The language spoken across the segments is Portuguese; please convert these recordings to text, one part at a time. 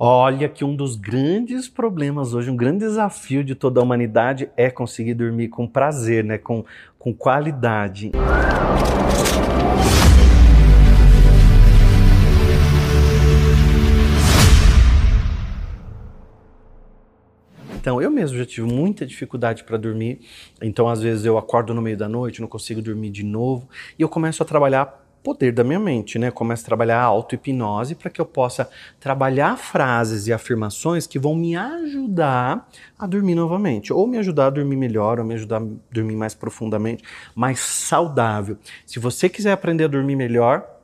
Olha que um dos grandes problemas hoje, um grande desafio de toda a humanidade é conseguir dormir com prazer, né? com, com qualidade. Então, eu mesmo já tive muita dificuldade para dormir. Então, às vezes, eu acordo no meio da noite, não consigo dormir de novo. E eu começo a trabalhar poder da minha mente, né? Começo a trabalhar a auto-hipnose para que eu possa trabalhar frases e afirmações que vão me ajudar a dormir novamente, ou me ajudar a dormir melhor, ou me ajudar a dormir mais profundamente, mais saudável. Se você quiser aprender a dormir melhor,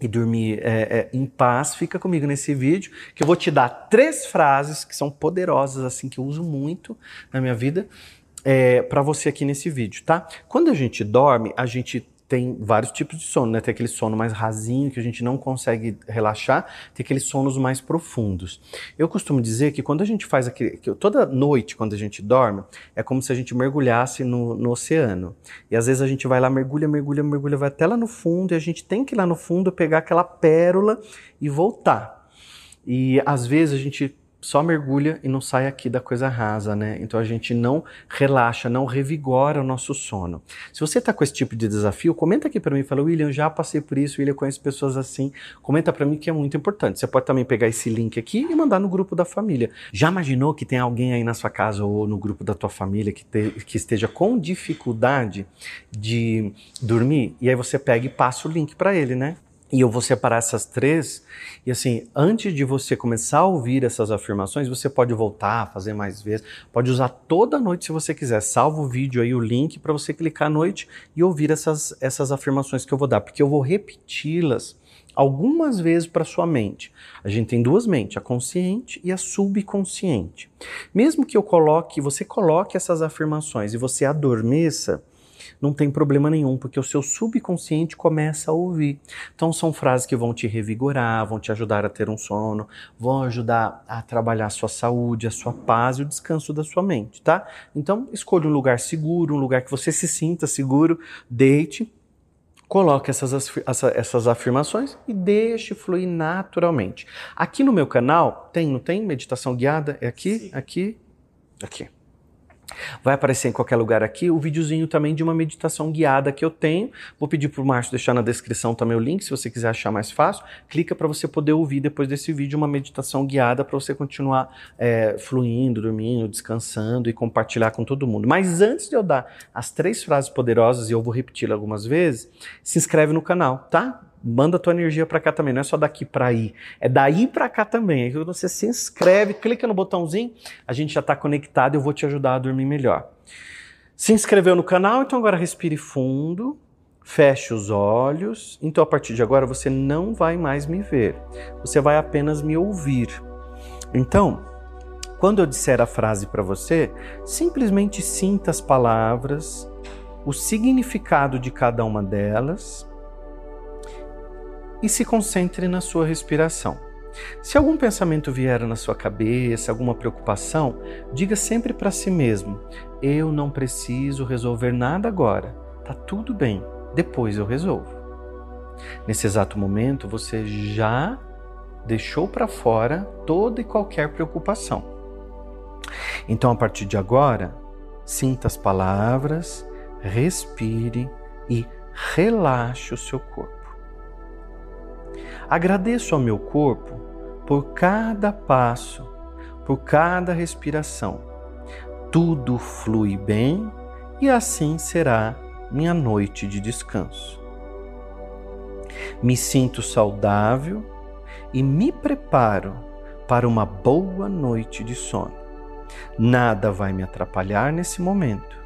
e dormir é, é, em paz, fica comigo nesse vídeo que eu vou te dar três frases que são poderosas, assim, que eu uso muito na minha vida, é, para você aqui nesse vídeo, tá? Quando a gente dorme, a gente tem vários tipos de sono, né? Tem aquele sono mais rasinho que a gente não consegue relaxar, tem aqueles sonos mais profundos. Eu costumo dizer que quando a gente faz aquele. Que toda noite, quando a gente dorme, é como se a gente mergulhasse no, no oceano. E às vezes a gente vai lá, mergulha, mergulha, mergulha, vai até lá no fundo, e a gente tem que ir lá no fundo pegar aquela pérola e voltar. E às vezes a gente só mergulha e não sai aqui da coisa rasa, né? Então a gente não relaxa, não revigora o nosso sono. Se você está com esse tipo de desafio, comenta aqui para mim, fala, William, já passei por isso, William, conhece pessoas assim. Comenta para mim que é muito importante. Você pode também pegar esse link aqui e mandar no grupo da família. Já imaginou que tem alguém aí na sua casa ou no grupo da tua família que, te, que esteja com dificuldade de dormir? E aí você pega e passa o link para ele, né? E eu vou separar essas três. E assim, antes de você começar a ouvir essas afirmações, você pode voltar, fazer mais vezes. Pode usar toda noite se você quiser. Salva o vídeo aí, o link, para você clicar à noite e ouvir essas, essas afirmações que eu vou dar. Porque eu vou repeti-las algumas vezes para sua mente. A gente tem duas mentes, a consciente e a subconsciente. Mesmo que eu coloque, você coloque essas afirmações e você adormeça, não tem problema nenhum, porque o seu subconsciente começa a ouvir. Então são frases que vão te revigorar, vão te ajudar a ter um sono, vão ajudar a trabalhar a sua saúde, a sua paz e o descanso da sua mente, tá? Então escolha um lugar seguro, um lugar que você se sinta seguro, deite, coloque essas, essas afirmações e deixe fluir naturalmente. Aqui no meu canal tem, não tem meditação guiada? É aqui, Sim. aqui, aqui. Vai aparecer em qualquer lugar aqui o videozinho também de uma meditação guiada que eu tenho. Vou pedir para o Márcio deixar na descrição também o link, se você quiser achar mais fácil. Clica para você poder ouvir depois desse vídeo uma meditação guiada para você continuar é, fluindo, dormindo, descansando e compartilhar com todo mundo. Mas antes de eu dar as três frases poderosas, e eu vou repetir algumas vezes, se inscreve no canal, tá? Manda tua energia para cá também, não é só daqui para aí, é daí para cá também. Aí você se inscreve, clica no botãozinho, a gente já está conectado eu vou te ajudar a dormir melhor. Se inscreveu no canal, então agora respire fundo, feche os olhos. Então a partir de agora você não vai mais me ver, você vai apenas me ouvir. Então, quando eu disser a frase para você, simplesmente sinta as palavras, o significado de cada uma delas e se concentre na sua respiração. Se algum pensamento vier na sua cabeça, alguma preocupação, diga sempre para si mesmo: Eu não preciso resolver nada agora, tá tudo bem, depois eu resolvo. Nesse exato momento, você já deixou para fora toda e qualquer preocupação. Então, a partir de agora, sinta as palavras, respire e relaxe o seu corpo. Agradeço ao meu corpo por cada passo, por cada respiração. Tudo flui bem e assim será minha noite de descanso. Me sinto saudável e me preparo para uma boa noite de sono. Nada vai me atrapalhar nesse momento.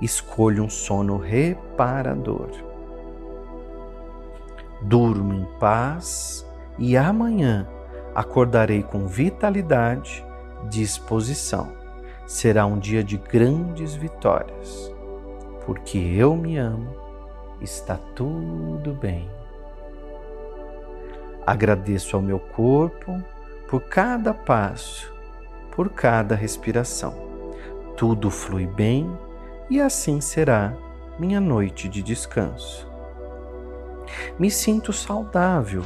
Escolho um sono reparador durmo em paz e amanhã acordarei com vitalidade, disposição. Será um dia de grandes vitórias, porque eu me amo, está tudo bem. Agradeço ao meu corpo por cada passo, por cada respiração. Tudo flui bem e assim será minha noite de descanso me sinto saudável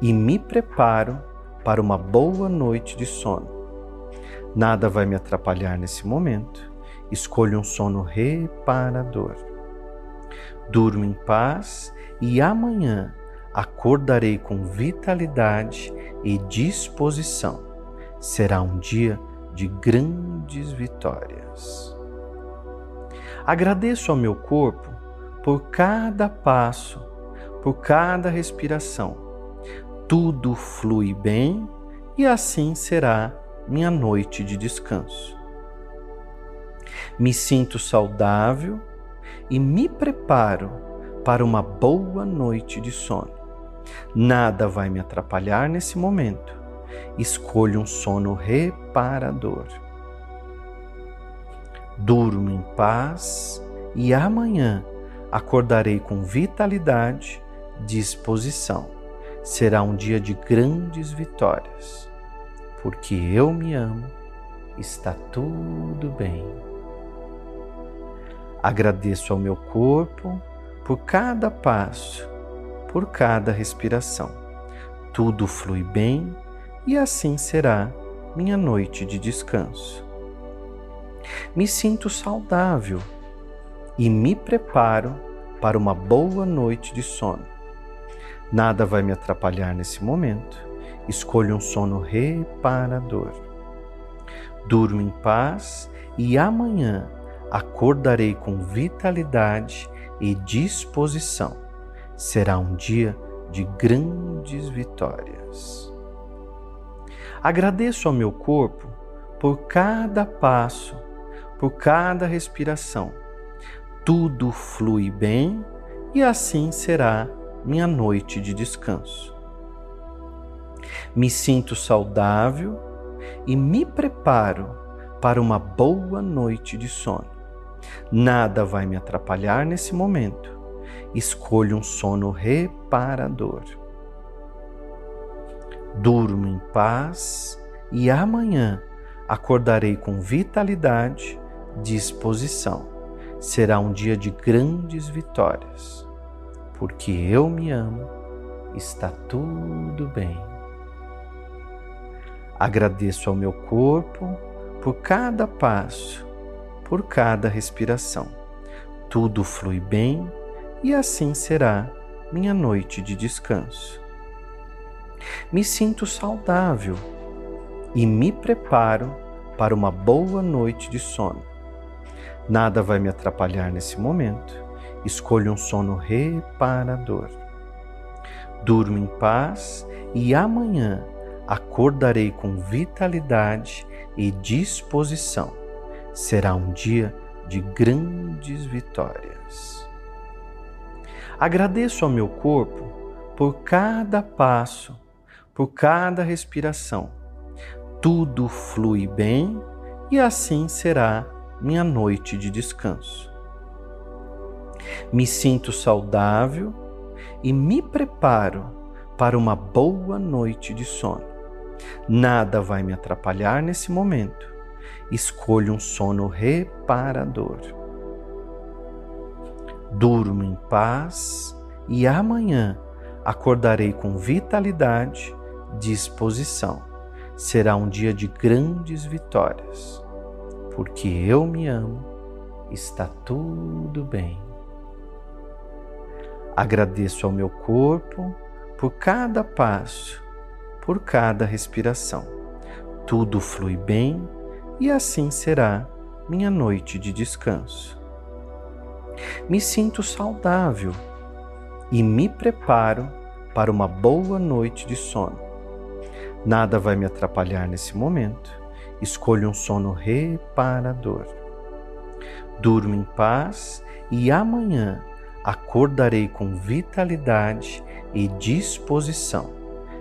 e me preparo para uma boa noite de sono. Nada vai me atrapalhar nesse momento. Escolho um sono reparador. Durmo em paz e amanhã acordarei com vitalidade e disposição. Será um dia de grandes vitórias. Agradeço ao meu corpo por cada passo, por cada respiração. Tudo flui bem e assim será minha noite de descanso. Me sinto saudável e me preparo para uma boa noite de sono. Nada vai me atrapalhar nesse momento. Escolho um sono reparador. Durmo em paz e amanhã acordarei com vitalidade, disposição. Será um dia de grandes vitórias. Porque eu me amo, está tudo bem. Agradeço ao meu corpo por cada passo, por cada respiração. Tudo flui bem e assim será minha noite de descanso. Me sinto saudável e me preparo para uma boa noite de sono. Nada vai me atrapalhar nesse momento. Escolho um sono reparador. Durmo em paz e amanhã acordarei com vitalidade e disposição. Será um dia de grandes vitórias. Agradeço ao meu corpo por cada passo, por cada respiração. Tudo flui bem e assim será minha noite de descanso. Me sinto saudável e me preparo para uma boa noite de sono. Nada vai me atrapalhar nesse momento. Escolho um sono reparador. Durmo em paz e amanhã acordarei com vitalidade, disposição. Será um dia de grandes vitórias. Porque eu me amo, está tudo bem. Agradeço ao meu corpo por cada passo por cada respiração. Tudo flui bem e assim será minha noite de descanso. Me sinto saudável e me preparo para uma boa noite de sono. Nada vai me atrapalhar nesse momento. Escolho um sono reparador. Durmo em paz e amanhã acordarei com vitalidade e disposição será um dia de grandes vitórias. Agradeço ao meu corpo por cada passo, por cada respiração. Tudo flui bem e assim será minha noite de descanso. Me sinto saudável e me preparo para uma boa noite de sono. Nada vai me atrapalhar nesse momento escolho um sono reparador. Durmo em paz e amanhã acordarei com vitalidade, disposição. Será um dia de grandes vitórias. Porque eu me amo, está tudo bem. Agradeço ao meu corpo por cada passo, por cada respiração. Tudo flui bem e assim será minha noite de descanso. Me sinto saudável e me preparo para uma boa noite de sono. Nada vai me atrapalhar nesse momento. Escolho um sono reparador. Durmo em paz e amanhã acordarei com vitalidade e disposição.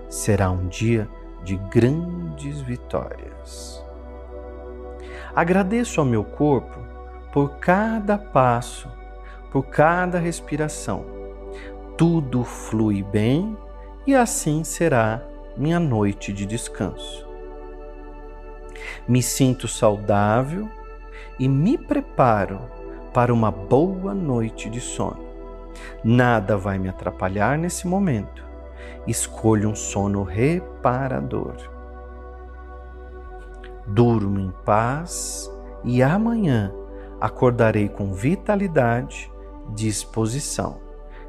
Será um dia de grandes vitórias. Agradeço ao meu corpo por cada passo, por cada respiração. Tudo flui bem e assim será minha noite de descanso. Me sinto saudável e me preparo para uma boa noite de sono. Nada vai me atrapalhar nesse momento. escolho um sono reparador. Durmo em paz e amanhã acordarei com vitalidade, disposição.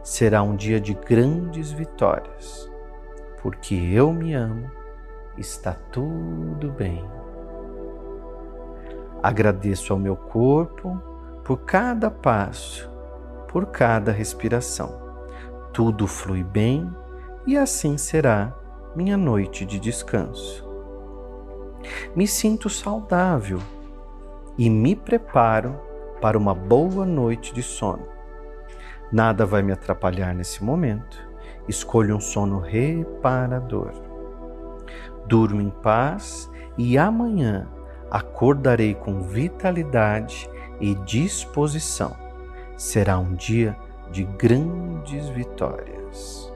Será um dia de grandes vitórias. Porque eu me amo, está tudo bem. Agradeço ao meu corpo por cada passo, por cada respiração. Tudo flui bem e assim será minha noite de descanso. Me sinto saudável e me preparo para uma boa noite de sono. Nada vai me atrapalhar nesse momento. Escolho um sono reparador. Durmo em paz e amanhã acordarei com vitalidade e disposição. Será um dia de grandes vitórias.